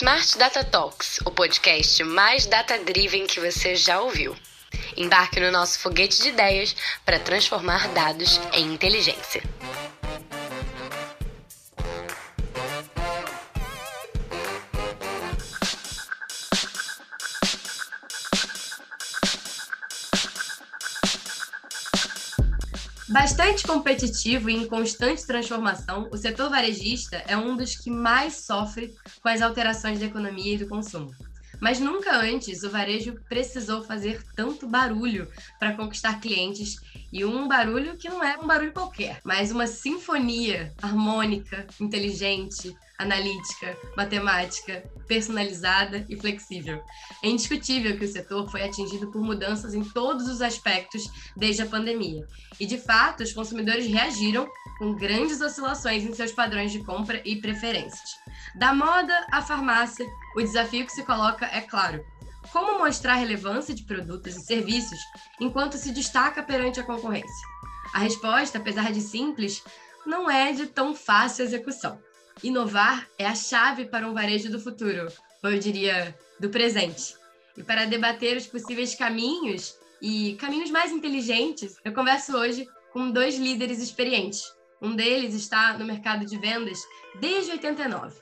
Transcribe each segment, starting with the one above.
Smart Data Talks, o podcast mais data-driven que você já ouviu. Embarque no nosso foguete de ideias para transformar dados em inteligência. Competitivo e em constante transformação, o setor varejista é um dos que mais sofre com as alterações da economia e do consumo. Mas nunca antes o varejo precisou fazer tanto barulho para conquistar clientes e um barulho que não é um barulho qualquer, mas uma sinfonia harmônica, inteligente, analítica, matemática, personalizada e flexível. É indiscutível que o setor foi atingido por mudanças em todos os aspectos desde a pandemia. E, de fato, os consumidores reagiram com grandes oscilações em seus padrões de compra e preferências. Da moda à farmácia, o desafio que se coloca é claro: como mostrar a relevância de produtos e serviços enquanto se destaca perante a concorrência? A resposta, apesar de simples, não é de tão fácil execução. Inovar é a chave para um varejo do futuro, ou eu diria, do presente. E para debater os possíveis caminhos e caminhos mais inteligentes, eu converso hoje com dois líderes experientes. Um deles está no mercado de vendas desde 89.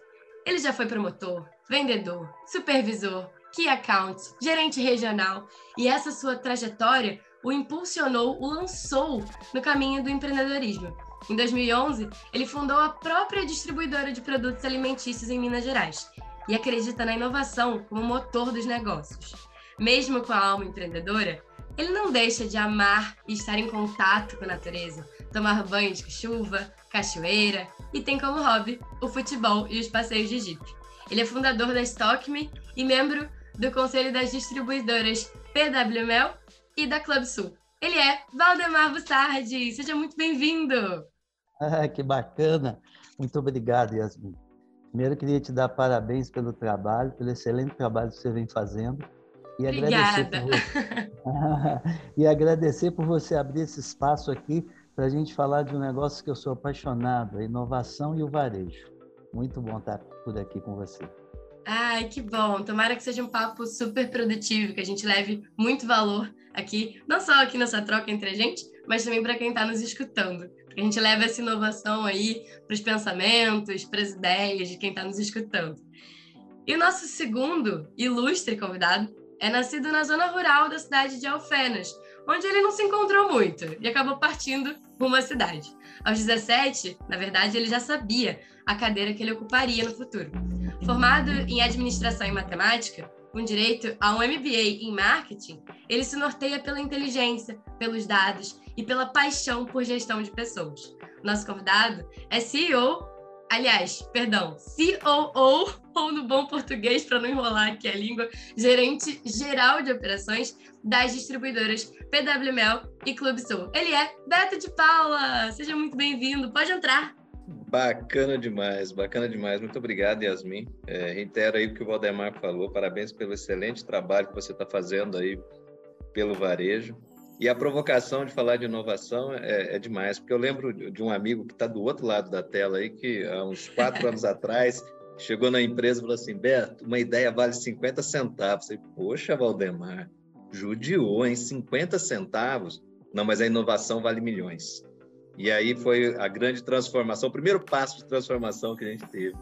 Ele já foi promotor, vendedor, supervisor, key account, gerente regional, e essa sua trajetória o impulsionou, o lançou no caminho do empreendedorismo. Em 2011, ele fundou a própria distribuidora de produtos alimentícios em Minas Gerais e acredita na inovação como motor dos negócios. Mesmo com a alma empreendedora, ele não deixa de amar e estar em contato com a natureza, tomar banho de chuva, cachoeira e tem como hobby o futebol e os passeios de jeep. Ele é fundador da Stockme e membro do conselho das distribuidoras PWMel e da Club Sul. Ele é Valdemar Bussardi. Seja muito bem-vindo. Ah, que bacana. Muito obrigado, Yasmin. Primeiro, queria te dar parabéns pelo trabalho, pelo excelente trabalho que você vem fazendo. E agradecer, por você... e agradecer por você abrir esse espaço aqui para a gente falar de um negócio que eu sou apaixonado, a inovação e o varejo. Muito bom estar por aqui com você. Ai, que bom. Tomara que seja um papo super produtivo, que a gente leve muito valor aqui, não só aqui nessa troca entre a gente, mas também para quem está nos escutando. Que a gente leva essa inovação aí para os pensamentos, para as ideias de quem está nos escutando. E o nosso segundo ilustre convidado é nascido na zona rural da cidade de Alfenas, onde ele não se encontrou muito e acabou partindo à cidade. Aos 17, na verdade, ele já sabia a cadeira que ele ocuparia no futuro. Formado em administração e matemática, com direito a um MBA em marketing, ele se norteia pela inteligência, pelos dados e pela paixão por gestão de pessoas. Nosso convidado é CEO, aliás, perdão, COO, ou no bom português, para não enrolar aqui a língua, gerente geral de operações das distribuidoras PWML e Clube Sul. Ele é Beto de Paula. Seja muito bem-vindo. Pode entrar. Bacana demais, bacana demais. Muito obrigado, Yasmin. É, reitero aí o que o Valdemar falou. Parabéns pelo excelente trabalho que você está fazendo aí pelo varejo. E a provocação de falar de inovação é, é demais, porque eu lembro de um amigo que está do outro lado da tela aí, que há uns quatro anos atrás chegou na empresa e falou assim: Beto, uma ideia vale 50 centavos. Eu falei, Poxa, Valdemar, judiou em 50 centavos. Não, mas a inovação vale milhões. E aí foi a grande transformação, o primeiro passo de transformação que a gente teve.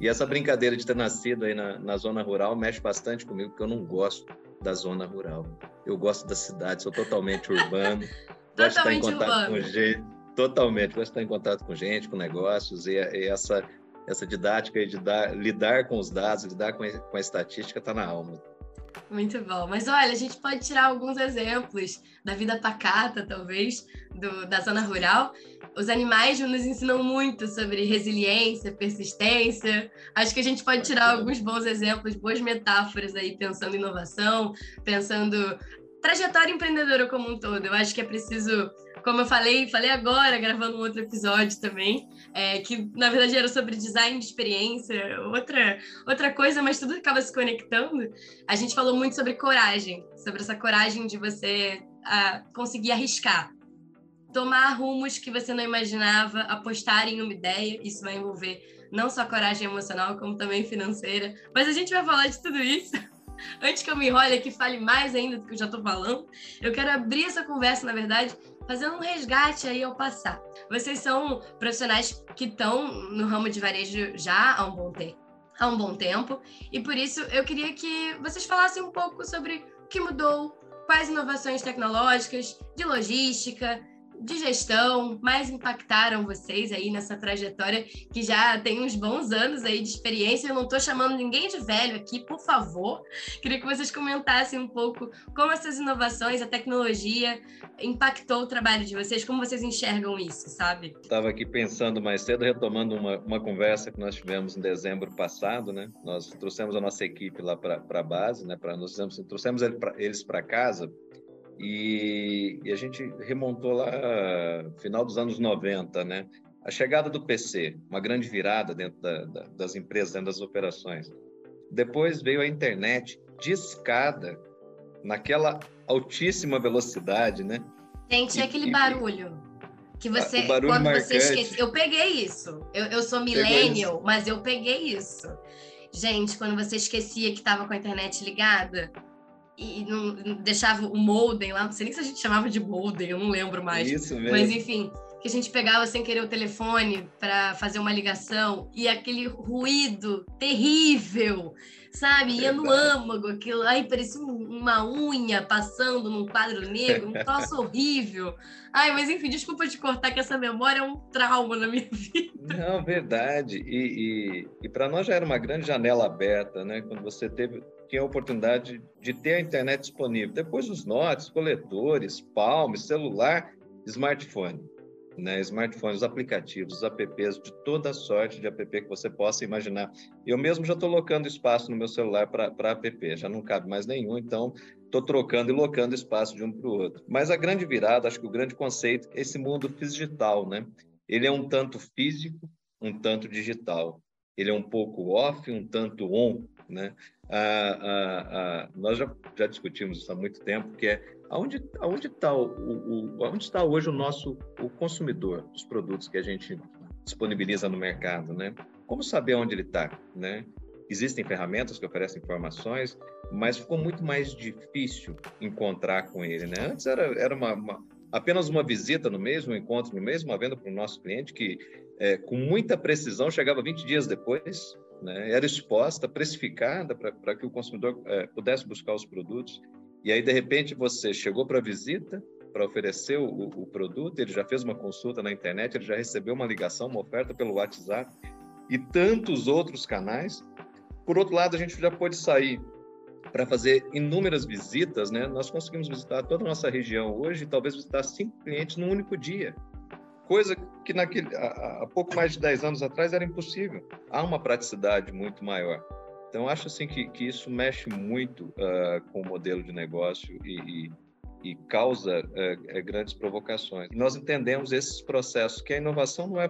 E essa brincadeira de ter nascido aí na, na zona rural mexe bastante comigo, porque eu não gosto da zona rural. Eu gosto da cidade, sou totalmente urbano. gosto de estar em contato urbano. com gente. Totalmente, gosto de estar em contato com gente, com negócios, e, e essa, essa didática de dar, lidar com os dados, lidar com a, estatística está na alma. Muito bom. Mas olha, a gente pode tirar alguns exemplos da vida pacata, talvez, do, da zona rural. Os animais nos ensinam muito sobre resiliência, persistência. Acho que a gente pode tirar alguns bons exemplos, boas metáforas aí, pensando em inovação, pensando trajetória empreendedora como um todo. Eu acho que é preciso como eu falei, falei agora, gravando um outro episódio também, é, que na verdade era sobre design de experiência, outra, outra coisa, mas tudo acaba se conectando. A gente falou muito sobre coragem, sobre essa coragem de você a, conseguir arriscar, tomar rumos que você não imaginava, apostar em uma ideia, isso vai envolver não só coragem emocional, como também financeira. Mas a gente vai falar de tudo isso. Antes que eu me enrole aqui, fale mais ainda do que eu já estou falando, eu quero abrir essa conversa, na verdade, fazendo um resgate aí ao passar. Vocês são profissionais que estão no ramo de varejo já há um bom tempo, há um bom tempo, e por isso eu queria que vocês falassem um pouco sobre o que mudou, quais inovações tecnológicas, de logística, de gestão mais impactaram vocês aí nessa trajetória que já tem uns bons anos aí de experiência? Eu não estou chamando ninguém de velho aqui, por favor. Queria que vocês comentassem um pouco como essas inovações, a tecnologia impactou o trabalho de vocês, como vocês enxergam isso, sabe? Estava aqui pensando mais cedo, retomando uma, uma conversa que nós tivemos em dezembro passado, né? Nós trouxemos a nossa equipe lá para a base, né? Para nós trouxemos eles para casa e, e, a gente remontou lá final dos anos 90, né? A chegada do PC, uma grande virada dentro da, da, das empresas, dentro das operações. Depois veio a internet discada naquela altíssima velocidade, né? Gente, e, aquele e, barulho que você, quando marcante. você esquece, eu peguei isso. Eu, eu sou millennial, mas eu peguei isso. Gente, quando você esquecia que estava com a internet ligada, e não, deixava o modem lá, não sei nem se a gente chamava de modem, eu não lembro mais. Isso mesmo. Mas enfim, que a gente pegava sem querer o telefone para fazer uma ligação e aquele ruído terrível, sabe? Ia no âmago, aquilo, aí parecia uma unha passando num quadro negro, um troço horrível. Ai, mas enfim, desculpa te cortar que essa memória é um trauma na minha vida. Não, verdade. E, e, e para nós já era uma grande janela aberta, né? Quando você teve tinha a oportunidade de ter a internet disponível. Depois os notes, coletores, palme, celular, smartphone. Né, smartphones, os aplicativos, os apps, de toda sorte de app que você possa imaginar. Eu mesmo já estou locando espaço no meu celular para app, já não cabe mais nenhum, então estou trocando e locando espaço de um para o outro. Mas a grande virada, acho que o grande conceito é esse mundo digital, né? Ele é um tanto físico, um tanto digital. Ele é um pouco off, um tanto on, né? Ah, ah, ah, nós já, já discutimos isso há muito tempo, que é aonde, aonde, está o, o, aonde está hoje o nosso o consumidor dos produtos que a gente disponibiliza no mercado, né? Como saber onde ele está, né? Existem ferramentas que oferecem informações, mas ficou muito mais difícil encontrar com ele, né? Antes era, era uma, uma apenas uma visita no mês, um encontro no mês, uma venda para o nosso cliente que, é, com muita precisão, chegava 20 dias depois, né, era exposta, precificada para que o consumidor é, pudesse buscar os produtos. E aí, de repente, você chegou para a visita, para oferecer o, o, produto, ele já fez uma consulta na internet, ele já recebeu uma ligação, uma oferta pelo WhatsApp e tantos outros canais. Por outro lado, a gente já pode sair para fazer inúmeras visitas, né? Nós conseguimos visitar toda a nossa região hoje, talvez visitar cinco clientes num único dia coisa que naquele, há, há, pouco mais de 10 anos atrás era impossível. Há uma praticidade muito maior. Então, acho assim que, que isso mexe muito uh, com o modelo de negócio e, e, e causa uh, grandes provocações. E nós entendemos esses processos, que a inovação não é,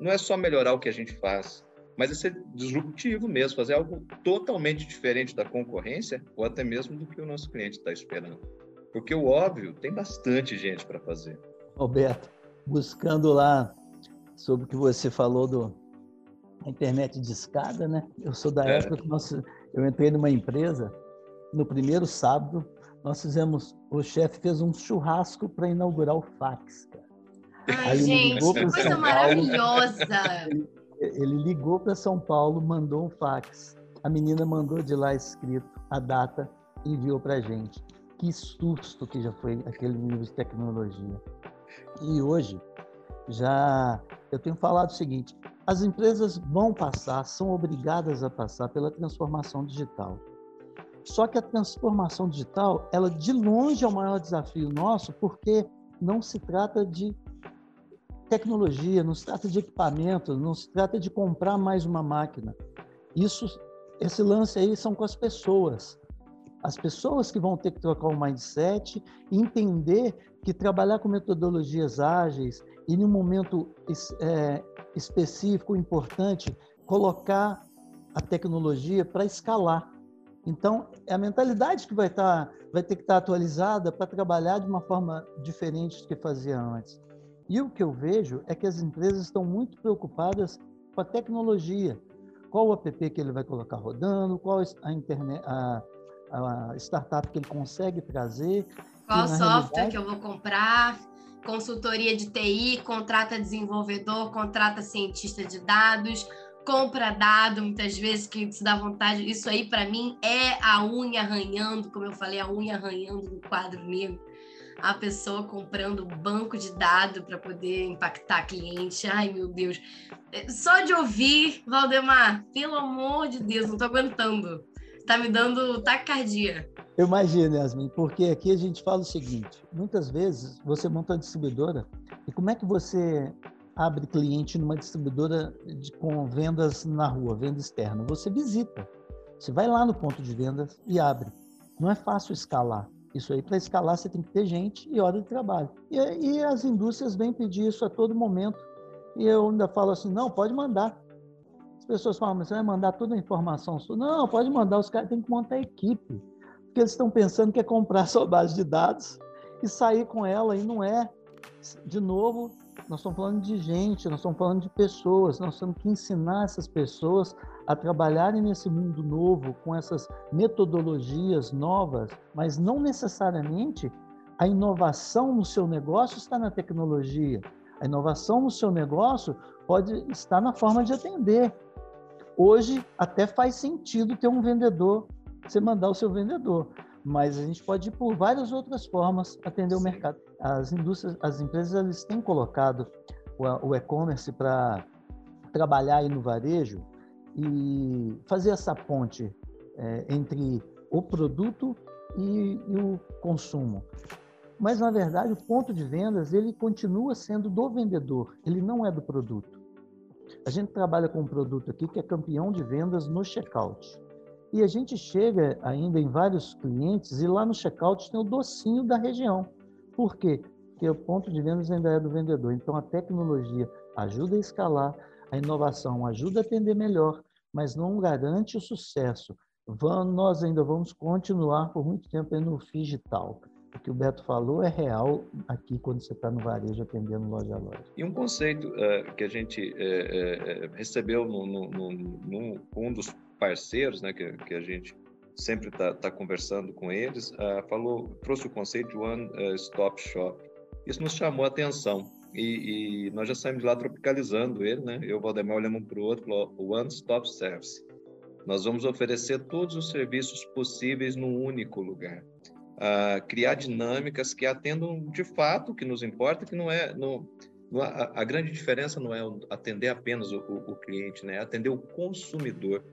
não é só melhorar o que a gente faz, mas é ser disruptivo mesmo, fazer algo totalmente diferente da concorrência ou até mesmo do que o nosso cliente está esperando. Porque o óbvio tem bastante gente para fazer. Roberto, buscando lá sobre o que você falou do a internet de escada, né? Eu sou da é. época que nós, eu entrei numa empresa no primeiro sábado, nós fizemos, o chefe fez um churrasco para inaugurar o fax. Cara. Ai, Aí gente, que coisa São maravilhosa! Ele, ele ligou para São Paulo, mandou um fax. A menina mandou de lá escrito a data e enviou para gente. Que susto que já foi aquele nível de tecnologia. E hoje, já eu tenho falado o seguinte: as empresas vão passar, são obrigadas a passar pela transformação digital. Só que a transformação digital, ela de longe é o maior desafio nosso, porque não se trata de tecnologia, não se trata de equipamento, não se trata de comprar mais uma máquina. Isso, esse lance aí são com as pessoas. As pessoas que vão ter que trocar o mindset entender que trabalhar com metodologias ágeis e, em um momento é, específico, importante, colocar a tecnologia para escalar. Então, é a mentalidade que vai, estar, vai ter que estar atualizada para trabalhar de uma forma diferente do que fazia antes. E o que eu vejo é que as empresas estão muito preocupadas com a tecnologia. Qual o app que ele vai colocar rodando, qual a, internet, a, a startup que ele consegue trazer. Qual software que eu vou comprar, consultoria de TI, contrata desenvolvedor, contrata cientista de dados, compra dado, muitas vezes que se dá vontade. Isso aí, para mim, é a unha arranhando, como eu falei, a unha arranhando no quadro negro. A pessoa comprando banco de dado para poder impactar cliente. Ai, meu Deus. Só de ouvir, Valdemar, pelo amor de Deus, não tô aguentando. Tá me dando taquicardia. Eu imagino, Yasmin, porque aqui a gente fala o seguinte: muitas vezes você monta uma distribuidora e como é que você abre cliente numa distribuidora de, com vendas na rua, venda externa. Você visita, você vai lá no ponto de vendas e abre. Não é fácil escalar. Isso aí, para escalar, você tem que ter gente e hora de trabalho. E, e as indústrias vêm pedir isso a todo momento. E eu ainda falo assim: não, pode mandar. As pessoas falam, você vai mandar toda a informação? Não, pode mandar. Os caras têm que montar equipe. Porque eles estão pensando que é comprar sua base de dados e sair com ela, e não é. De novo, nós estamos falando de gente, nós estamos falando de pessoas, nós temos que ensinar essas pessoas a trabalharem nesse mundo novo, com essas metodologias novas, mas não necessariamente a inovação no seu negócio está na tecnologia. A inovação no seu negócio pode estar na forma de atender. Hoje até faz sentido ter um vendedor, você mandar o seu vendedor, mas a gente pode ir por várias outras formas atender o mercado. As indústrias, as empresas eles têm colocado o, o e-commerce para trabalhar aí no varejo e fazer essa ponte é, entre o produto e, e o consumo. Mas na verdade o ponto de vendas ele continua sendo do vendedor, ele não é do produto. A gente trabalha com um produto aqui que é campeão de vendas no checkout. E a gente chega ainda em vários clientes e lá no checkout tem o docinho da região. Por quê? Porque o ponto de vendas ainda é do vendedor. Então a tecnologia ajuda a escalar, a inovação ajuda a atender melhor, mas não garante o sucesso. Vamos, nós ainda vamos continuar por muito tempo no digital. O que o Beto falou é real aqui quando você está no varejo atendendo loja a loja. E um conceito uh, que a gente uh, uh, recebeu no, no, no, no, um dos parceiros, né, que, que a gente sempre está tá conversando com eles, uh, falou, trouxe o conceito de One Stop Shop. Isso nos chamou a atenção e, e, nós já saímos de lá tropicalizando ele, né? Eu e o Valdemar olhamos um para o outro, falou, One Stop Service. Nós vamos oferecer todos os serviços possíveis num único lugar. Uh, criar dinâmicas que atendam de fato o que nos importa, que não é, a, a, grande diferença não é atender apenas o, o, o cliente, né? É atender o consumidor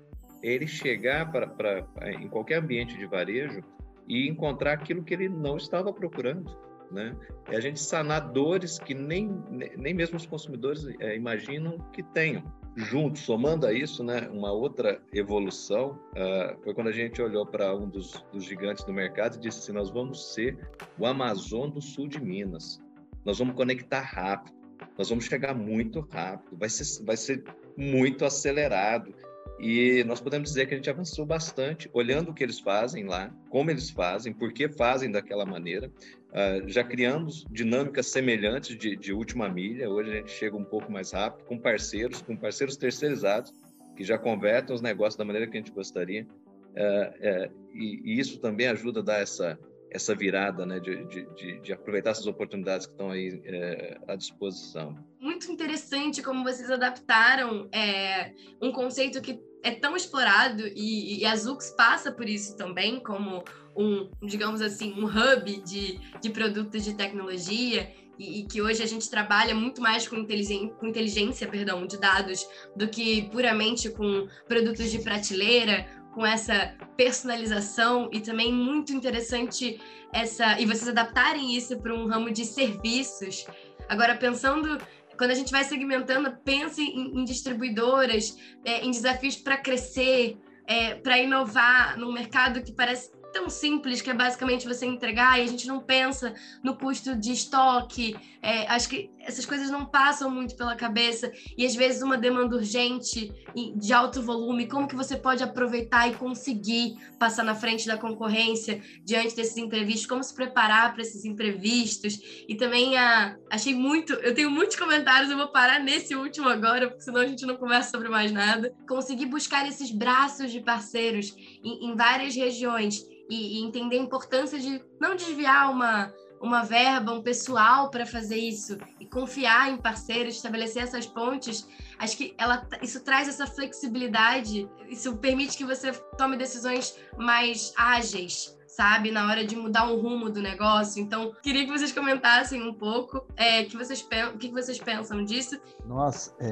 ele chegar para, para em qualquer ambiente de varejo e encontrar aquilo que ele não estava procurando, né? É a gente sanar dores que nem, nem mesmo os consumidores é, imaginam que tenham. Junto, somando a isso, né, uma outra evolução uh, foi quando a gente olhou para um dos, dos, gigantes do mercado e disse assim: nós vamos ser o Amazon do sul de Minas. Nós vamos conectar rápido, nós vamos chegar muito rápido, vai ser, vai ser muito acelerado. E nós podemos dizer que a gente avançou bastante, olhando o que eles fazem lá, como eles fazem, por que fazem daquela maneira. Uh, já criamos dinâmicas semelhantes de, de, última milha. Hoje a gente chega um pouco mais rápido, com parceiros, com parceiros terceirizados, que já convertem os negócios da maneira que a gente gostaria. Uh, uh, e, e, isso também ajuda a dar essa, essa virada, né, de, de, de aproveitar essas oportunidades que estão aí é, à disposição. Muito interessante como vocês adaptaram é, um conceito que é tão explorado e, e a Zux passa por isso também, como um, digamos assim, um hub de, de produtos de tecnologia e, e, que hoje a gente trabalha muito mais com inteligência, com inteligência perdão, de dados do que puramente com produtos de prateleira com essa personalização e também muito interessante essa e vocês adaptarem isso para um ramo de serviços. Agora pensando quando a gente vai segmentando, pense em, em distribuidoras, é, em desafios para crescer, é, para inovar num mercado que parece tão simples, que é basicamente você entregar, e a gente não pensa no custo de estoque. É, acho que essas coisas não passam muito pela cabeça e às vezes uma demanda urgente de alto volume, como que você pode aproveitar e conseguir passar na frente da concorrência diante desses imprevistos, como se preparar para esses imprevistos? E também a, achei muito, eu tenho muitos comentários, eu vou parar nesse último agora, porque senão a gente não conversa sobre mais nada, conseguir buscar esses braços de parceiros em, em várias regiões e, e entender a importância de não desviar uma uma verba, um pessoal para fazer isso e confiar em parceiros, estabelecer essas pontes, acho que ela, isso traz essa flexibilidade, isso permite que você tome decisões mais ágeis, sabe, na hora de mudar um rumo do negócio. Então, queria que vocês comentassem um pouco é, que vocês, o que vocês pensam disso. Nossa, é...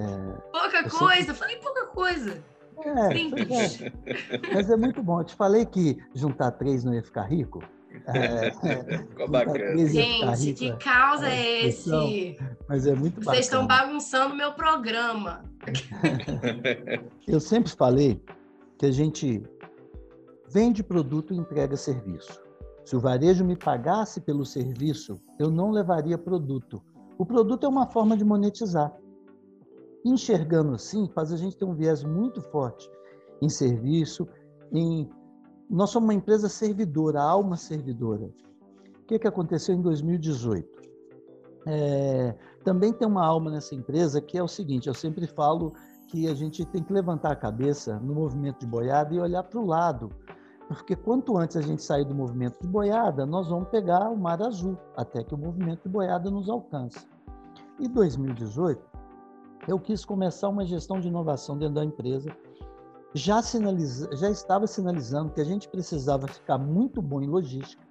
pouca coisa, falei pouca coisa. É, Simples. É. Mas é muito bom. Eu te falei que juntar três não ia ficar rico. É, Ficou bacana. Gente, que causa é esse? Mas é muito Vocês estão bagunçando meu programa. Eu sempre falei que a gente vende produto e entrega serviço. Se o varejo me pagasse pelo serviço, eu não levaria produto. O produto é uma forma de monetizar. Enxergando assim, faz a gente ter um viés muito forte em serviço, em nós somos uma empresa servidora, alma servidora. O que, que aconteceu em 2018? É, também tem uma alma nessa empresa que é o seguinte: eu sempre falo que a gente tem que levantar a cabeça no movimento de boiada e olhar para o lado. Porque quanto antes a gente sair do movimento de boiada, nós vamos pegar o mar azul, até que o movimento de boiada nos alcance. Em 2018, eu quis começar uma gestão de inovação dentro da empresa já, sinaliza, já estava sinalizando que a gente precisava ficar muito bom em logística,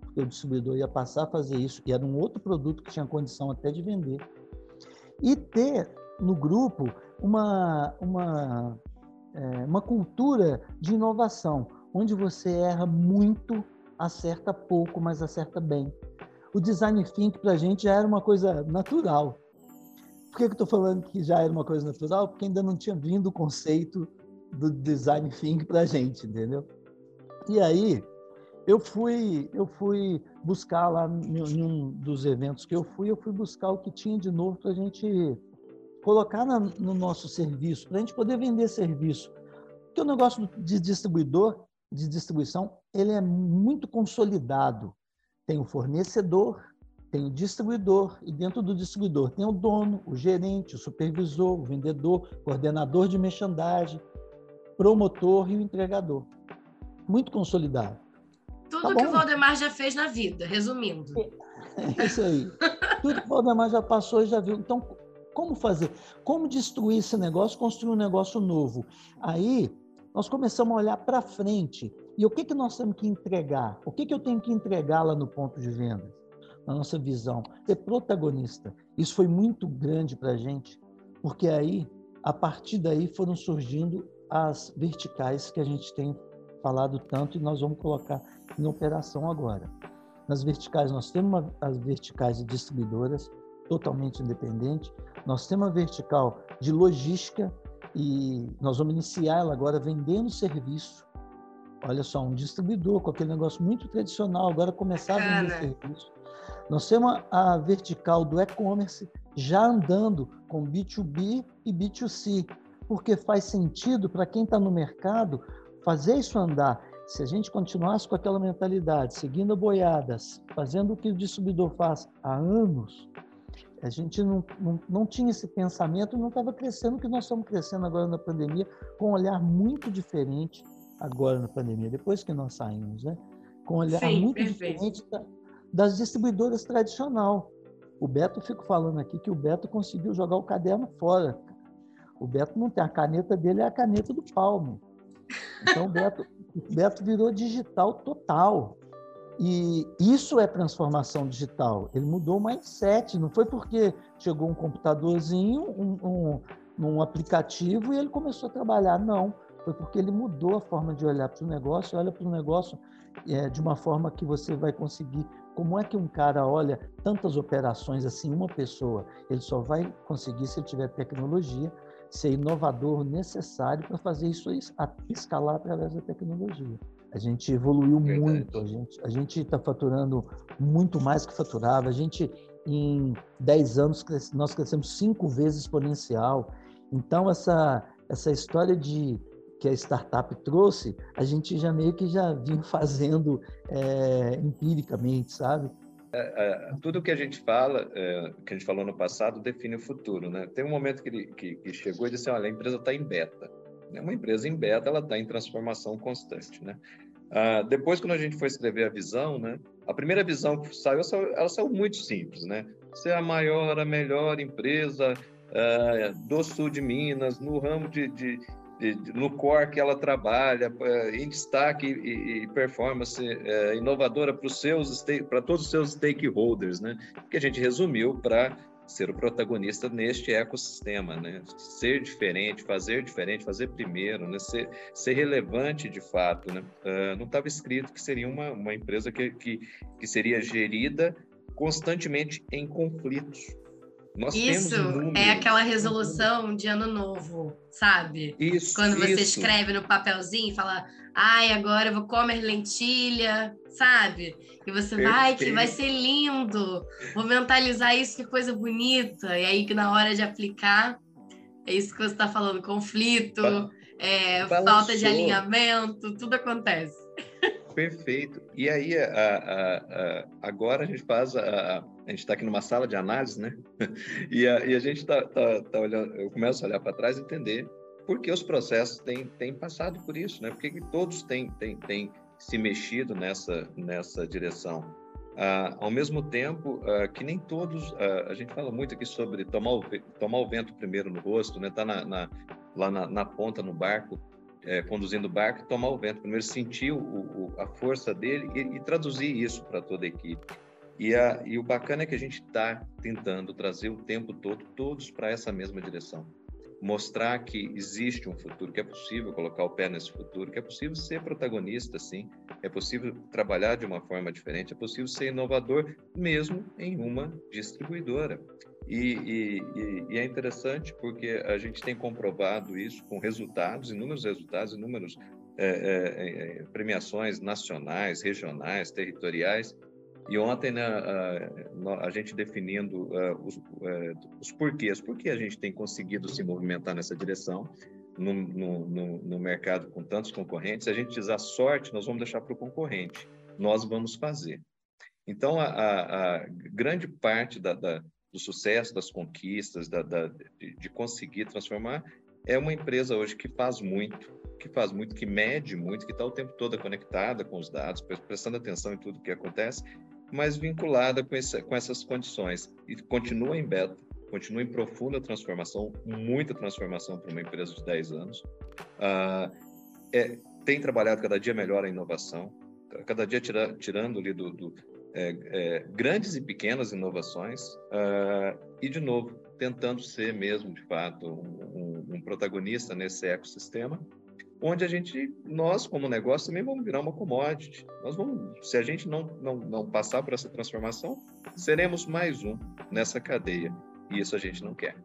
porque o distribuidor ia passar a fazer isso, e era um outro produto que tinha condição até de vender, e ter no grupo uma, uma, é, uma cultura de inovação, onde você erra muito, acerta pouco, mas acerta bem. O design think para a gente já era uma coisa natural. Por que, que eu estou falando que já era uma coisa natural? Porque ainda não tinha vindo o conceito do design thinking para a gente, entendeu? E aí eu fui eu fui buscar lá em um dos eventos que eu fui, eu fui buscar o que tinha de novo para a gente colocar na, no nosso serviço, para a gente poder vender serviço. Porque o negócio de distribuidor, de distribuição, ele é muito consolidado. Tem o fornecedor, tem o distribuidor, e dentro do distribuidor tem o dono, o gerente, o supervisor, o vendedor, coordenador de merchandising, promotor e o entregador. Muito consolidado. Tudo tá que o Valdemar já fez na vida, resumindo. É isso aí. Tudo que o Valdemar já passou e já viu. Então, como fazer? Como destruir esse negócio, construir um negócio novo? Aí, nós começamos a olhar para frente. E o que, que nós temos que entregar? O que, que eu tenho que entregar lá no ponto de venda? Na nossa visão. Ser protagonista. Isso foi muito grande para a gente, porque aí, a partir daí, foram surgindo as verticais que a gente tem falado tanto e nós vamos colocar em operação agora. Nas verticais, nós temos uma, as verticais de distribuidoras, totalmente independente, nós temos uma vertical de logística e nós vamos iniciar ela agora vendendo serviço. Olha só, um distribuidor com aquele negócio muito tradicional, agora começar a vender serviço. Nós temos a vertical do e-commerce já andando com B2B e B2C, porque faz sentido para quem está no mercado fazer isso andar. Se a gente continuasse com aquela mentalidade, seguindo boiadas, fazendo o que o distribuidor faz há anos, a gente não, não, não tinha esse pensamento, não estava crescendo o que nós estamos crescendo agora na pandemia, com um olhar muito diferente agora na pandemia, depois que nós saímos, né? com um olhar Sim, muito perfeito. diferente da, das distribuidoras tradicional. O Beto, fico falando aqui que o Beto conseguiu jogar o caderno fora. O Beto não tem, a caneta dele é a caneta do Palmo. Então o Beto, o Beto virou digital total. E isso é transformação digital. Ele mudou o mindset. Não foi porque chegou um computadorzinho, um, um, um aplicativo e ele começou a trabalhar. Não. Foi porque ele mudou a forma de olhar para o negócio, olha para o negócio é, de uma forma que você vai conseguir. Como é que um cara olha tantas operações assim, uma pessoa? Ele só vai conseguir se ele tiver tecnologia ser inovador necessário para fazer isso escalar através da tecnologia. A gente evoluiu Verdade. muito, a gente está faturando muito mais que faturava, a gente em 10 anos nós crescemos cinco vezes exponencial. Então, essa, essa história de que a startup trouxe, a gente já meio que já vinha fazendo é, empiricamente, sabe? É, é, tudo que a gente fala, é, que a gente falou no passado, define o futuro, né? Tem um momento que, que, que chegou e disse, olha, a empresa está em beta. Uma empresa em beta, ela está em transformação constante, né? Ah, depois, quando a gente foi escrever a visão, né? A primeira visão que saiu, ela saiu muito simples, né? Ser a maior, a melhor empresa uh, do sul de Minas, no ramo de, de no core que ela trabalha, uh, em destaque e, performance uh, inovadora para os seus para todos os seus stakeholders, né? Que a gente resumiu para ser o protagonista neste ecossistema, né? Ser diferente, fazer diferente, fazer primeiro, né? Ser, ser relevante de fato, né? Uh, não estava escrito que seria uma, uma empresa que, que, que seria gerida constantemente em conflitos, nós isso é aquela resolução de ano novo, sabe? Isso. Quando você isso. escreve no papelzinho e fala, ai, agora eu vou comer lentilha, sabe? E você Perfeito. vai, que vai ser lindo, vou mentalizar isso, que coisa bonita. E aí que na hora de aplicar, é isso que você está falando, conflito, é, falta de alinhamento, tudo acontece. Perfeito. E aí, a, a, a, agora a gente faz a, a gente está aqui numa sala de análise, né? E a, e a gente está tá, tá olhando, eu começo a olhar para trás e entender por que os processos têm, têm passado por isso, né? Por que, que todos têm, têm, têm se mexido nessa, nessa direção? Ah, ao mesmo tempo ah, que nem todos, ah, a gente fala muito aqui sobre tomar o, tomar o vento primeiro no rosto, né? Tá na, na, lá na, na ponta no barco, é, conduzindo o barco, tomar o vento, primeiro sentir o, o, a força dele e, e traduzir isso para toda a equipe. E, a, e o bacana é que a gente está tentando trazer o tempo todo todos para essa mesma direção. Mostrar que existe um futuro, que é possível colocar o pé nesse futuro, que é possível ser protagonista, sim, é possível trabalhar de uma forma diferente, é possível ser inovador mesmo em uma distribuidora. E, e, e, é interessante porque a gente tem comprovado isso com resultados, inúmeros resultados, inúmeros é, é, premiações nacionais, regionais, territoriais. E ontem né, a, a, gente definindo uh, os, uh, os porquês, por que a gente tem conseguido se movimentar nessa direção no, no, no, mercado com tantos concorrentes, a gente diz a sorte nós vamos deixar para o concorrente, nós vamos fazer. Então, a, a, a grande parte da, da do sucesso, das conquistas, da de, de, conseguir transformar, é uma empresa hoje que faz muito, que faz muito, que mede muito, que está o tempo todo conectada com os dados, prestando atenção em tudo que acontece, mas vinculada com, esse, com essas condições e continua em beta, continua em profunda transformação, muita transformação para uma empresa de 10 anos. Uh, é, tem trabalhado cada dia melhor a inovação, cada dia tira, tirando ali do, do é, é, grandes e pequenas inovações uh, e, de novo, tentando ser mesmo, de fato, um, um, um, protagonista nesse ecossistema, onde a gente, nós como negócio, também vamos virar uma commodity. Nós vamos, se a gente não, não, não passar por essa transformação, seremos mais um nessa cadeia. E isso a gente não quer.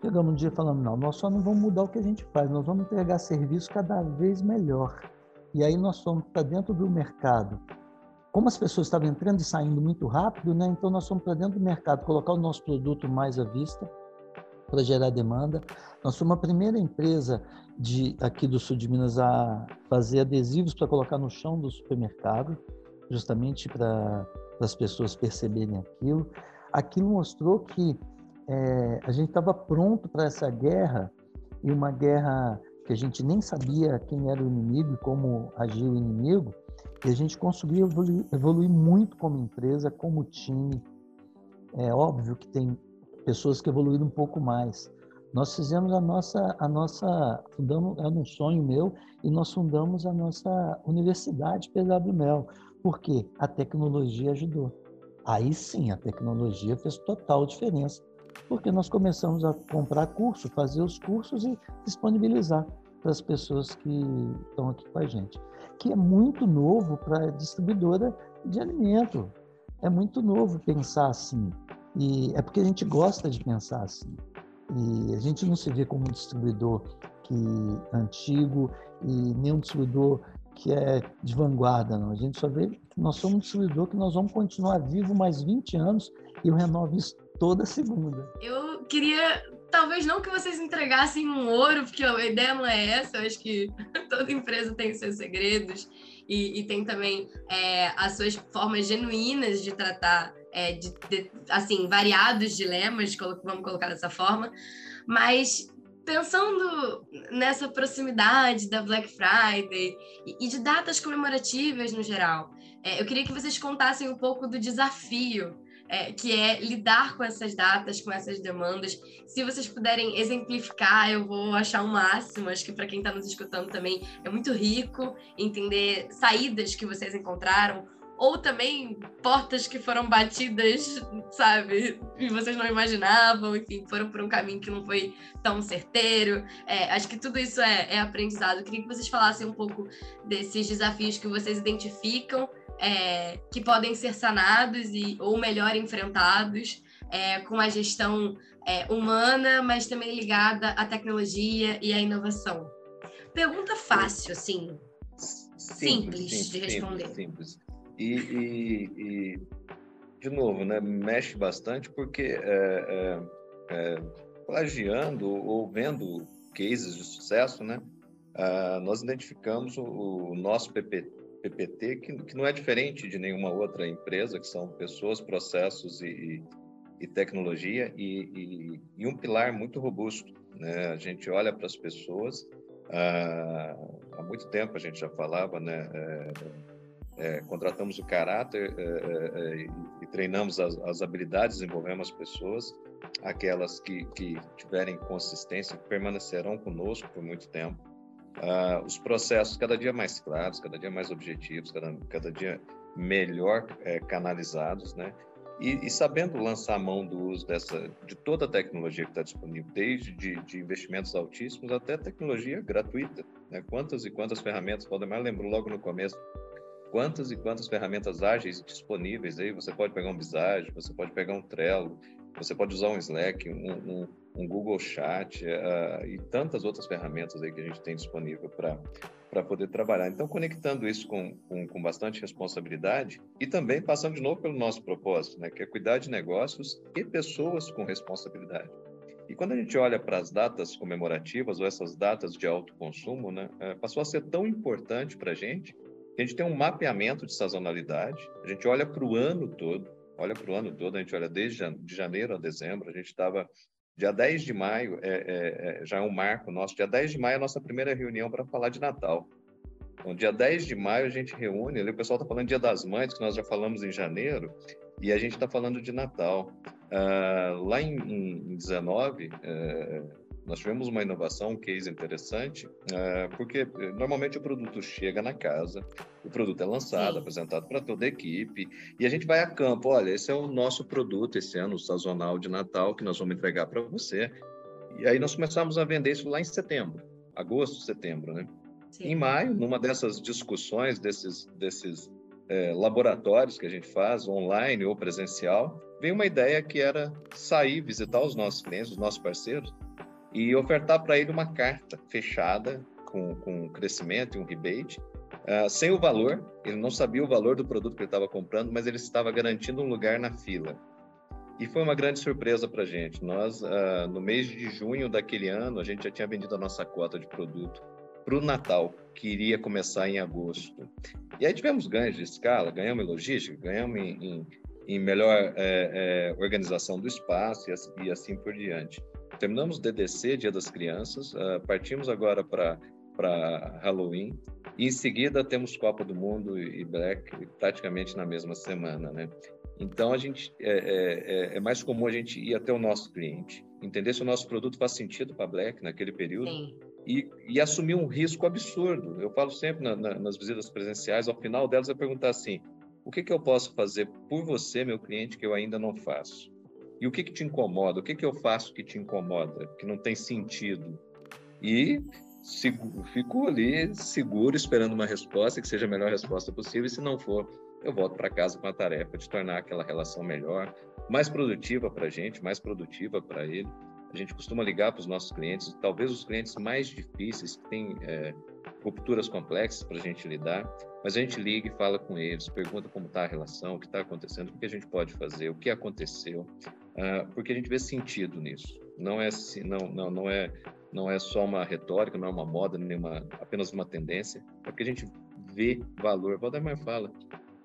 Chegamos um dia falando, não, nós só não vamos mudar o que a gente faz, nós vamos entregar serviço cada vez melhor. E aí nós fomos para dentro do mercado como as pessoas estavam entrando e saindo muito rápido, né? Então nós fomos para dentro do mercado, colocar o nosso produto mais à vista para gerar demanda. Nós somos a primeira empresa de aqui do sul de Minas a fazer adesivos para colocar no chão do supermercado, justamente para as pessoas perceberem aquilo. Aquilo mostrou que é, a gente estava pronto para essa guerra e uma guerra que a gente nem sabia quem era o inimigo e como agia o inimigo, e a gente conseguiu evoluir, evoluir muito como empresa, como time. É óbvio que tem pessoas que evoluíram um pouco mais. Nós fizemos a nossa, a nossa, fundamos, é um sonho meu, e nós fundamos a nossa Universidade Pedro Mel. Por quê? A tecnologia ajudou. Aí sim, a tecnologia fez total diferença, porque nós começamos a comprar curso, fazer os cursos e disponibilizar para as pessoas que estão aqui com a gente que é muito novo para a distribuidora de alimento. É muito novo pensar assim. E é porque a gente gosta de pensar assim. E a gente não se vê como um distribuidor que antigo e nem um distribuidor que é de vanguarda, não. A gente só vê que nós somos um distribuidor que nós vamos continuar vivo mais 20 anos e eu renovo isso toda segunda. Eu queria, talvez não que vocês entregassem um ouro, porque a ideia não é essa, eu acho que toda empresa tem seus segredos e, e tem também é, as suas formas genuínas de tratar, é, de, de, assim, variados dilemas, vamos colocar dessa forma, mas pensando nessa proximidade da Black Friday e, de datas comemorativas no geral, é, eu queria que vocês contassem um pouco do desafio é, que é lidar com essas datas, com essas demandas. Se vocês puderem exemplificar, eu vou achar o um máximo. Acho que para quem está nos escutando também é muito rico entender saídas que vocês encontraram ou também portas que foram batidas, sabe? E vocês não imaginavam, enfim, foram por um caminho que não foi tão certeiro. É, acho que tudo isso é, é aprendizado. queria que vocês falassem um pouco desses desafios que vocês identificam, é, que podem ser sanados e, ou melhor enfrentados é, com a gestão é, humana, mas também ligada à tecnologia e à inovação. Pergunta fácil, assim, simples, simples de responder. Simples, simples. E, e, e, de novo, né, mexe bastante porque é, é, é, plagiando ou vendo cases de sucesso, né, uh, nós identificamos o, o nosso PP, PPT que, que, não é diferente de nenhuma outra empresa, que são pessoas, processos e, e tecnologia e, um pilar muito robusto. Né? A gente olha para as pessoas, uh, há muito tempo a gente já falava, né, é, contratamos o caráter é, é, é e treinamos as, as, habilidades, desenvolvemos as pessoas, aquelas que, que tiverem consistência permanecerão conosco por muito tempo. Ah, os processos cada dia mais claros, cada dia mais objetivos, cada, cada dia melhor é, canalizados, né? E, e, sabendo lançar a mão do uso dessa, de toda a tecnologia que está disponível, desde de, de, investimentos altíssimos até tecnologia gratuita. Né? Quantas e quantas ferramentas, Valdemar lembrou logo no começo, quantas e quantas ferramentas ágeis disponíveis aí. Você pode pegar um Visage, você pode pegar um Trello, você pode usar um Slack, um, um, um Google Chat uh, e tantas outras ferramentas aí que a gente tem disponível para poder trabalhar. Então, conectando isso com, com, com, bastante responsabilidade e também passando de novo pelo nosso propósito, né, que é cuidar de negócios e pessoas com responsabilidade. E quando a gente olha para as datas comemorativas ou essas datas de alto consumo, né, uh, passou a ser tão importante para a gente a gente tem um mapeamento de sazonalidade, a gente olha para o ano todo, olha para o ano todo, a gente olha desde de janeiro a dezembro, a gente estava dia 10 de maio, é, é, é, já é um marco nosso, dia 10 de maio é a nossa primeira reunião para falar de Natal. Então, dia 10 de maio a gente reúne, ali o pessoal está falando Dia das Mães, que nós já falamos em janeiro, e a gente está falando de Natal. Uh, lá em, em 19, uh, nós tivemos uma inovação, um case interessante, é, porque eh, normalmente o produto chega na casa, o produto é lançado, Sim. apresentado para toda a equipe, e a gente vai a campo. Olha, esse é o nosso produto esse ano, o sazonal de Natal, que nós vamos entregar para você. E aí nós começamos a vender isso lá em setembro, agosto, setembro, né? Sim. Em maio, numa dessas discussões, desses, desses é, laboratórios que a gente faz, online ou presencial, veio uma ideia que era sair, visitar os nossos clientes, os nossos parceiros, e ofertar para ele uma carta fechada com, com um crescimento e um rebate, uh, sem o valor. Ele não sabia o valor do produto que ele estava comprando, mas ele estava garantindo um lugar na fila. E foi uma grande surpresa para a gente. Nós, uh, no mês de junho daquele ano, a gente já tinha vendido a nossa cota de produto para o Natal, que iria começar em agosto. E aí tivemos ganhos de escala, ganhamos em logística, ganhamos em, em, em melhor é, é, organização do espaço e assim, e assim por diante terminamos o DDC, Dia das Crianças, uh, partimos agora para Halloween, e em seguida temos Copa do Mundo e Black praticamente na mesma semana, né? Então a gente é, é, é, é mais comum a gente ir até o nosso cliente, entender se o nosso produto faz sentido para Black naquele período e, e, assumir um risco absurdo. Eu falo sempre na, na, nas visitas presenciais, ao final delas é perguntar assim: o que, que eu posso fazer por você, meu cliente, que eu ainda não faço? E o que, que te incomoda? O que, que eu faço que te incomoda, que não tem sentido? E fico ali seguro, esperando uma resposta que seja a melhor resposta possível. E se não for, eu volto para casa com a tarefa de tornar aquela relação melhor, mais produtiva para a gente, mais produtiva para ele. A gente costuma ligar para os nossos clientes, talvez os clientes mais difíceis, que têm é, rupturas complexas para a gente lidar, mas a gente liga e fala com eles, pergunta como está a relação, o que está acontecendo, o que a gente pode fazer, o que aconteceu, uh, porque a gente vê sentido nisso. Não é não, não, não é não é só uma retórica, não é uma moda, nem uma, apenas uma tendência, é porque a gente vê valor. Valdemar fala,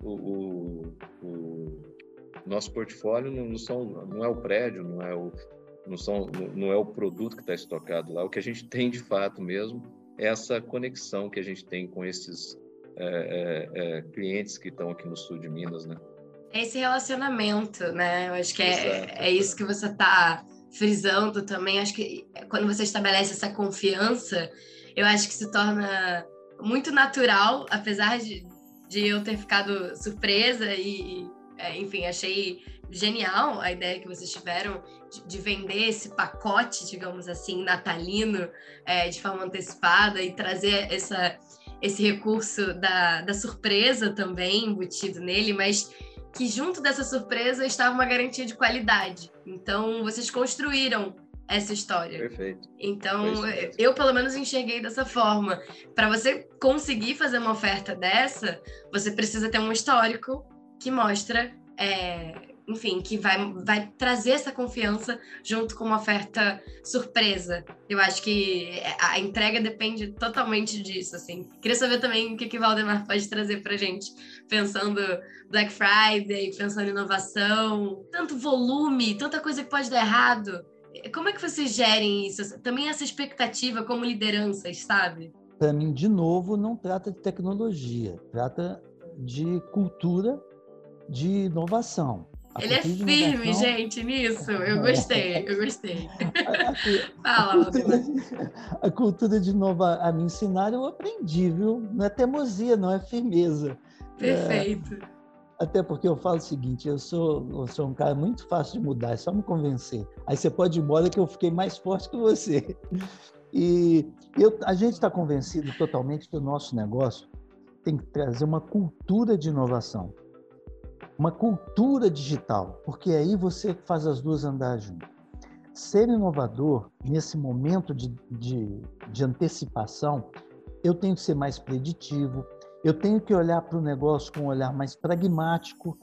o, o, o nosso portfólio não, não, são, não é o prédio, não é o, não, são, não é o produto que está estocado lá. O que a gente tem de fato mesmo essa conexão que a gente tem com esses é, é, é, clientes que estão aqui no sul de Minas, né? É esse relacionamento, né? Eu acho que é, é isso que você está frisando também. Acho que quando você estabelece essa confiança, eu acho que se torna muito natural, apesar de, de eu ter ficado surpresa e, é, enfim, achei genial a ideia que vocês tiveram de, de vender esse pacote, digamos assim, natalino é, de forma antecipada e trazer essa, esse recurso da, da surpresa também embutido nele, mas que junto dessa surpresa estava uma garantia de qualidade. Então, vocês construíram essa história. Perfeito. Então, eu pelo menos enxerguei dessa forma. Para você conseguir fazer uma oferta dessa, você precisa ter um histórico que mostra é, enfim, que vai, vai trazer essa confiança junto com uma oferta surpresa. Eu acho que a entrega depende totalmente disso, assim. Queria saber também o que, que o Valdemar pode trazer para gente, pensando Black Friday, pensando em inovação, tanto volume, tanta coisa que pode dar errado. Como é que vocês gerem isso? Também essa expectativa como lideranças, sabe? Para mim, de novo, não trata de tecnologia, trata de cultura de inovação. Ele é firme, gente, nisso. Eu gostei, eu gostei. Fala, A cultura de nova a me ensinar eu aprendi, viu? Não é teimosia, não é firmeza. Perfeito. É, até porque eu falo o seguinte, eu sou, eu sou um cara muito fácil de mudar, é só me convencer. Aí você pode ir embora que eu fiquei mais forte que você. E eu, a gente está convencido totalmente que o nosso negócio tem que trazer uma cultura de inovação uma cultura digital, porque aí você faz as duas andar junto. Ser inovador nesse momento de, de, de antecipação, eu tenho que ser mais preditivo, eu tenho que olhar para o negócio com um olhar mais pragmático,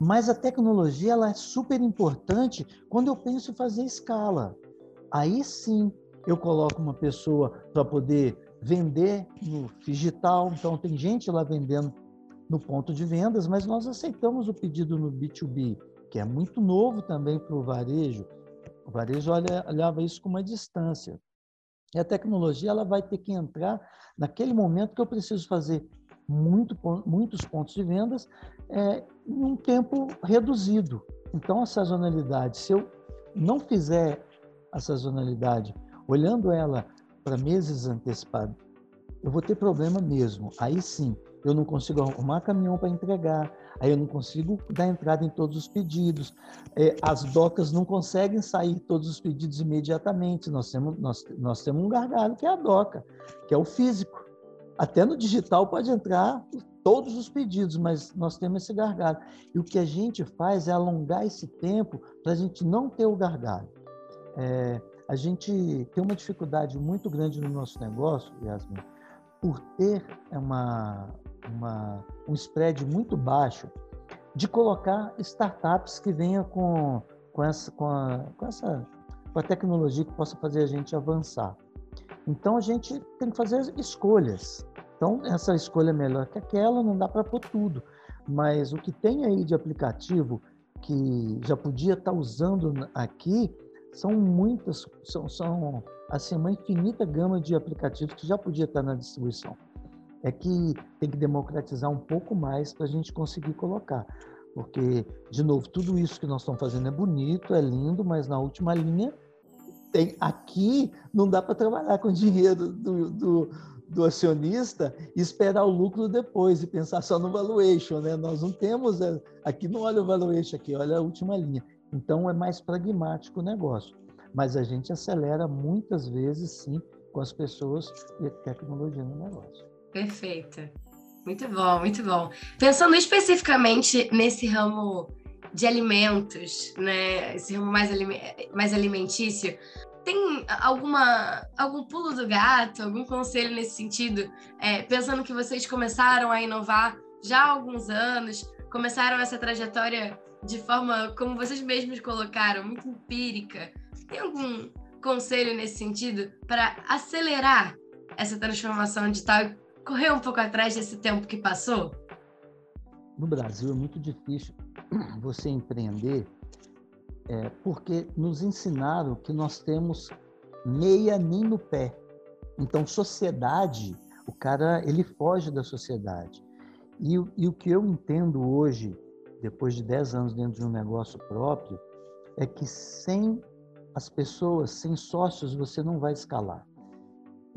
mas a tecnologia ela é super importante quando eu penso em fazer escala. Aí sim eu coloco uma pessoa para poder vender no digital, então tem gente lá vendendo no ponto de vendas, mas nós aceitamos o pedido no B2B, que é muito novo também para o varejo. O varejo olha, olhava isso com uma distância. E a tecnologia ela vai ter que entrar naquele momento que eu preciso fazer muito, muitos pontos de vendas é, em um tempo reduzido. Então, a sazonalidade, se eu não fizer a sazonalidade olhando ela para meses antecipados, eu vou ter problema mesmo. Aí sim, eu não consigo arrumar caminhão para entregar, aí eu não consigo dar entrada em todos os pedidos, é, as docas não conseguem sair todos os pedidos imediatamente, nós temos, nós, nós temos um gargalo que é a doca, que é o físico. Até no digital pode entrar todos os pedidos, mas nós temos esse gargalo. E o que a gente faz é alongar esse tempo para a gente não ter o gargalo. É, a gente tem uma dificuldade muito grande no nosso negócio, Yasmin, por ter uma, uma, um spread muito baixo, de colocar startups que venham com, com, essa, com, a, com essa com a tecnologia que possa fazer a gente avançar. Então a gente tem que fazer escolhas. Então essa escolha é melhor que aquela, não dá para pôr tudo. Mas o que tem aí de aplicativo que já podia estar tá usando aqui são muitas, são, são assim uma infinita gama de aplicativos que já podia estar tá na distribuição é que tem que democratizar um pouco mais para a gente conseguir colocar. Porque, de novo, tudo isso que nós estamos fazendo é bonito, é lindo, mas na última linha, tem, aqui não dá para trabalhar com dinheiro do, do, do, acionista e esperar o lucro depois e pensar só no valuation. Né? Nós não temos, é, aqui não olha o valuation, aqui olha a última linha. Então, é mais pragmático o negócio. Mas a gente acelera muitas vezes, sim, com as pessoas e a tecnologia no negócio. Perfeita. Muito bom, muito bom. Pensando especificamente nesse ramo de alimentos, né? Esse ramo mais, mais alimentício, tem alguma algum pulo do gato, algum conselho nesse sentido? É, pensando que vocês começaram a inovar já há alguns anos, começaram essa trajetória de forma, como vocês mesmos colocaram, muito empírica. Tem algum conselho nesse sentido para acelerar essa transformação digital correr um pouco atrás desse tempo que passou? No Brasil é muito difícil você empreender é, porque nos ensinaram que nós temos meia nem no pé. Então, sociedade, o cara ele foge da sociedade. E, e o que eu entendo hoje, depois de 10 anos dentro de um negócio próprio, é que sem as pessoas, sem sócios, você não vai escalar.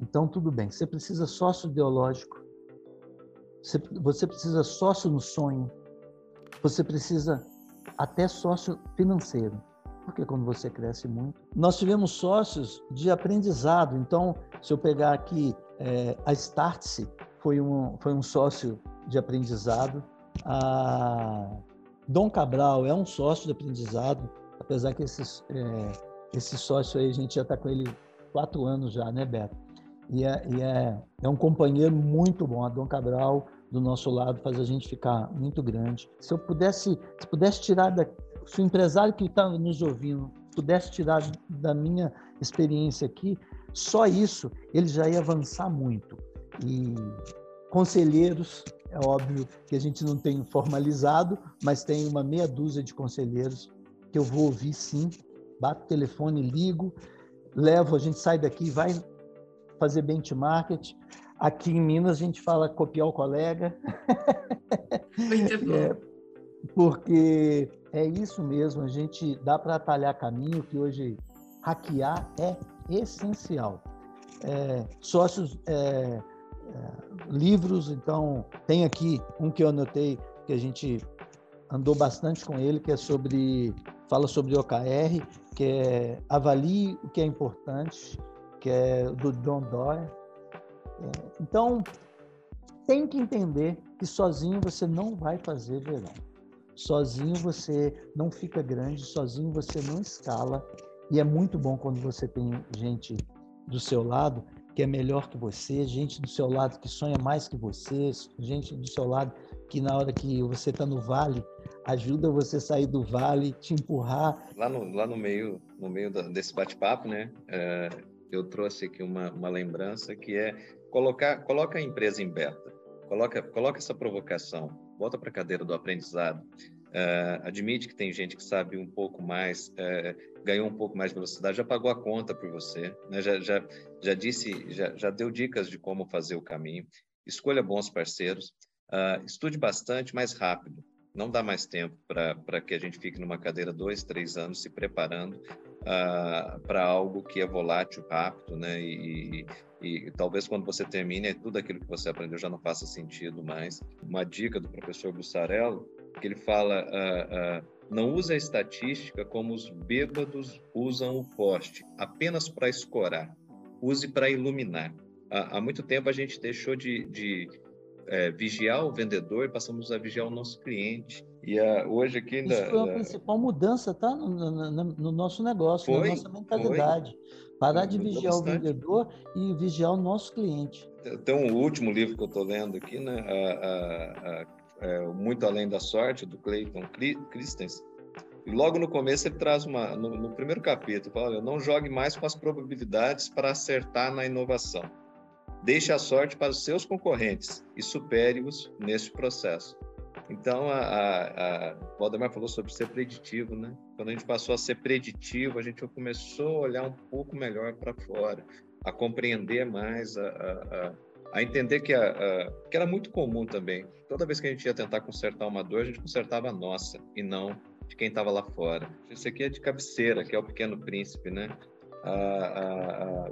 Então, tudo bem, você precisa sócio ideológico, você, precisa sócio no sonho, você precisa até sócio financeiro, porque quando você cresce muito. Nós tivemos sócios de aprendizado, então, se eu pegar aqui é, a Startse, foi um, foi um sócio de aprendizado, a Dom Cabral é um sócio de aprendizado, apesar que esse, é, esse sócio aí, a gente já está com ele quatro anos já, né, Beto? E, é, e é, é um companheiro muito bom. A Dom Cabral do nosso lado faz a gente ficar muito grande. Se eu pudesse, se pudesse tirar da, se o empresário que está nos ouvindo pudesse tirar da minha experiência aqui, só isso ele já ia avançar muito. E conselheiros, é óbvio que a gente não tem formalizado, mas tem uma meia dúzia de conselheiros que eu vou ouvir sim. Bato o telefone, ligo, levo, a gente sai daqui, vai fazer benchmark, Aqui em Minas a gente fala copiar o colega. Muito bom. É, porque é isso mesmo, a gente dá para atalhar caminho que hoje hackear é essencial. É, sócios, é, é, livros, então tem aqui um que eu anotei que a gente andou bastante com ele, que é sobre fala sobre OKR, que é avalie o que é importante, que é do John Doerr, é, então, tem que entender que sozinho você não vai fazer verão. Sozinho você não fica grande, sozinho você não escala. E é muito bom quando você tem gente do seu lado que é melhor que você, gente do seu lado que sonha mais que você, gente do seu lado que na hora que você está no vale ajuda você a sair do vale, te empurrar. Lá no, lá no meio, no meio desse bate-papo, né? É, eu trouxe aqui uma, uma lembrança que é colocar, coloca a empresa em beta, coloca, coloca essa provocação, volta para a cadeira do aprendizado, uh, admite que tem gente que sabe um pouco mais, uh, ganhou um pouco mais de velocidade, já pagou a conta por você, né? já, já, já disse, já, já deu dicas de como fazer o caminho, escolha bons parceiros, uh, estude bastante, mais rápido. Não dá mais tempo para que a gente fique numa cadeira dois, três anos se preparando uh, para algo que é volátil, rápido, né? E, e talvez quando você termine, tudo aquilo que você aprendeu já não faça sentido mais. Uma dica do professor Bussarello, que ele fala, uh, uh, não use a estatística como os bêbados usam o poste, apenas para escorar. Use para iluminar. Há, há, muito tempo a gente deixou de, de é, vigiar o vendedor e passamos a vigiar o nosso cliente. E uh, hoje aqui ainda... Isso foi a principal mudança, tá? No, no, no nosso negócio, foi, na nossa mentalidade. Foi. Parar de vigiar o vendedor e vigiar o nosso cliente. Tem um último livro que eu estou lendo aqui, né? A, a, a, é, Muito Além da Sorte, do Clayton Christensen. E logo no começo ele traz uma, no, no primeiro capítulo, fala, olha, não jogue mais com as probabilidades para acertar na inovação. Deixe a sorte para os seus concorrentes e supere-os nesse processo. Então, a, a, a Valdemar falou sobre ser preditivo, né? Quando a gente passou a ser preditivo, a gente começou a olhar um pouco melhor para fora, a compreender mais, a, a, a entender que, que era muito comum também. Toda vez que a gente ia tentar consertar uma dor, a gente consertava a nossa e não de quem estava lá fora. Isso aqui é de cabeceira, que é o Pequeno Príncipe, né?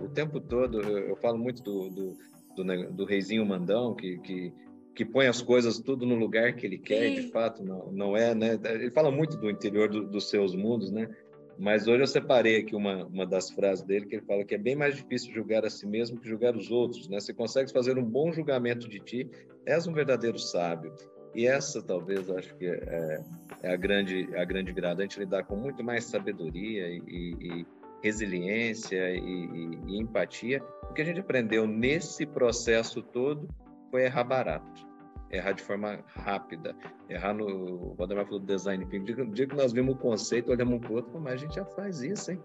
O tempo todo, eu, eu falo muito do, do, do, do reizinho mandão, que, que que põe as coisas tudo no lugar que ele quer, Sim. de fato, não, não é, né? Ele fala muito do interior do, dos seus mundos, né? Mas hoje eu separei aqui uma, uma das frases dele, que ele fala que é bem mais difícil julgar a si mesmo que julgar os outros, né? Se consegues fazer um bom julgamento de ti, és um verdadeiro sábio. E essa, talvez, acho que é, é a grande a grande virada, a gente lidar com muito mais sabedoria e, e resiliência e, e, e empatia. O que a gente aprendeu nesse processo todo foi errar barato errar de forma rápida, errar no. O Valdemar falou do design thinking. Dia que nós vimos o conceito, olhamos um para o outro, mas a gente já faz isso, hein?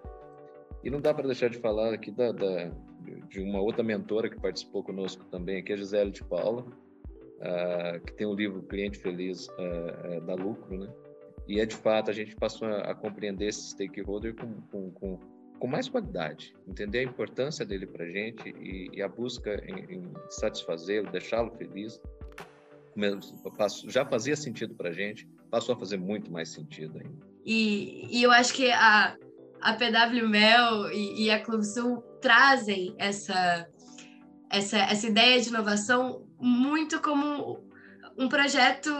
E não dá para deixar de falar aqui da, da, de uma outra mentora que participou conosco também, aqui, a Gisele de Paula, uh, que tem o um livro Cliente Feliz uh, uh, da Lucro, né? E é de fato, a gente passou a, a compreender esse stakeholder com, com, com, com, mais qualidade, entender a importância dele para gente e, e, a busca em, em satisfazê-lo, deixá-lo feliz já fazia sentido para gente, passou a fazer muito mais sentido ainda. E, e eu acho que a, a PW Mel e, e a Clube Sul trazem essa, essa, essa ideia de inovação muito como um projeto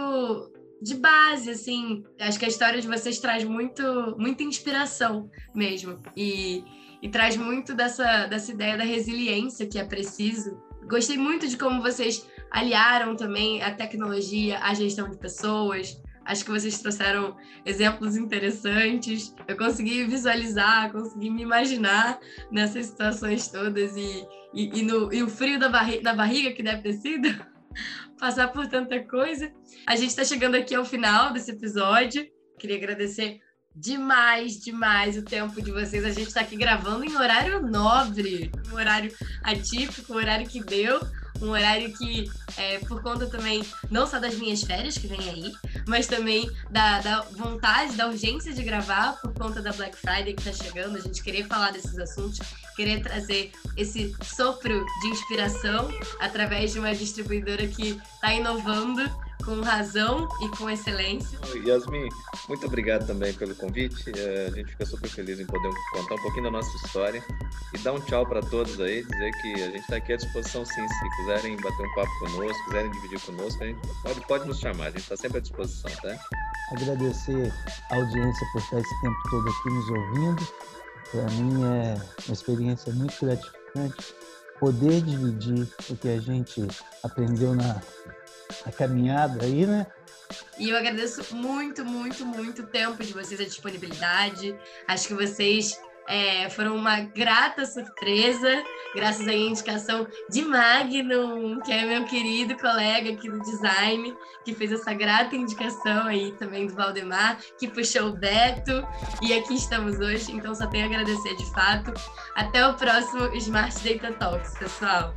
de base, assim. Acho que a história de vocês traz muito, muita inspiração mesmo. E, e traz muito dessa, dessa ideia da resiliência que é preciso. Gostei muito de como vocês aliaram também a tecnologia à gestão de pessoas. Acho que vocês trouxeram exemplos interessantes. Eu consegui visualizar, consegui me imaginar nessas situações todas e, e, e, no, e o frio da, barri da barriga que deve ter sido passar por tanta coisa. A gente está chegando aqui ao final desse episódio. Queria agradecer demais, demais o tempo de vocês. A gente está aqui gravando em horário nobre, um horário atípico, um horário que deu um horário que, é, por conta também, não só das minhas férias que vem aí, mas também da, da vontade, da urgência de gravar, por conta da Black Friday que está chegando, a gente querer falar desses assuntos, querer trazer esse sopro de inspiração através de uma distribuidora que está inovando com razão e com excelência. Yasmin, muito obrigado também pelo convite. É, a gente fica super feliz em poder contar um pouquinho da nossa história e dar um tchau para todos aí, dizer que a gente está aqui à disposição sim, se quiserem bater um papo conosco, quiserem dividir conosco, a gente pode, pode nos chamar, a gente está sempre à disposição, tá? Agradecer a audiência por estar esse tempo todo aqui nos ouvindo. Para mim é uma experiência muito gratificante poder dividir o que a gente aprendeu na a caminhada aí, né? E eu agradeço muito, muito, muito o tempo de vocês, a disponibilidade. Acho que vocês é, foram uma grata surpresa, graças à indicação de Magnum, que é meu querido colega aqui do design, que fez essa grata indicação aí também do Valdemar, que puxou o Beto, e aqui estamos hoje, então só tenho a agradecer de fato. Até o próximo Smart Data Talks, pessoal.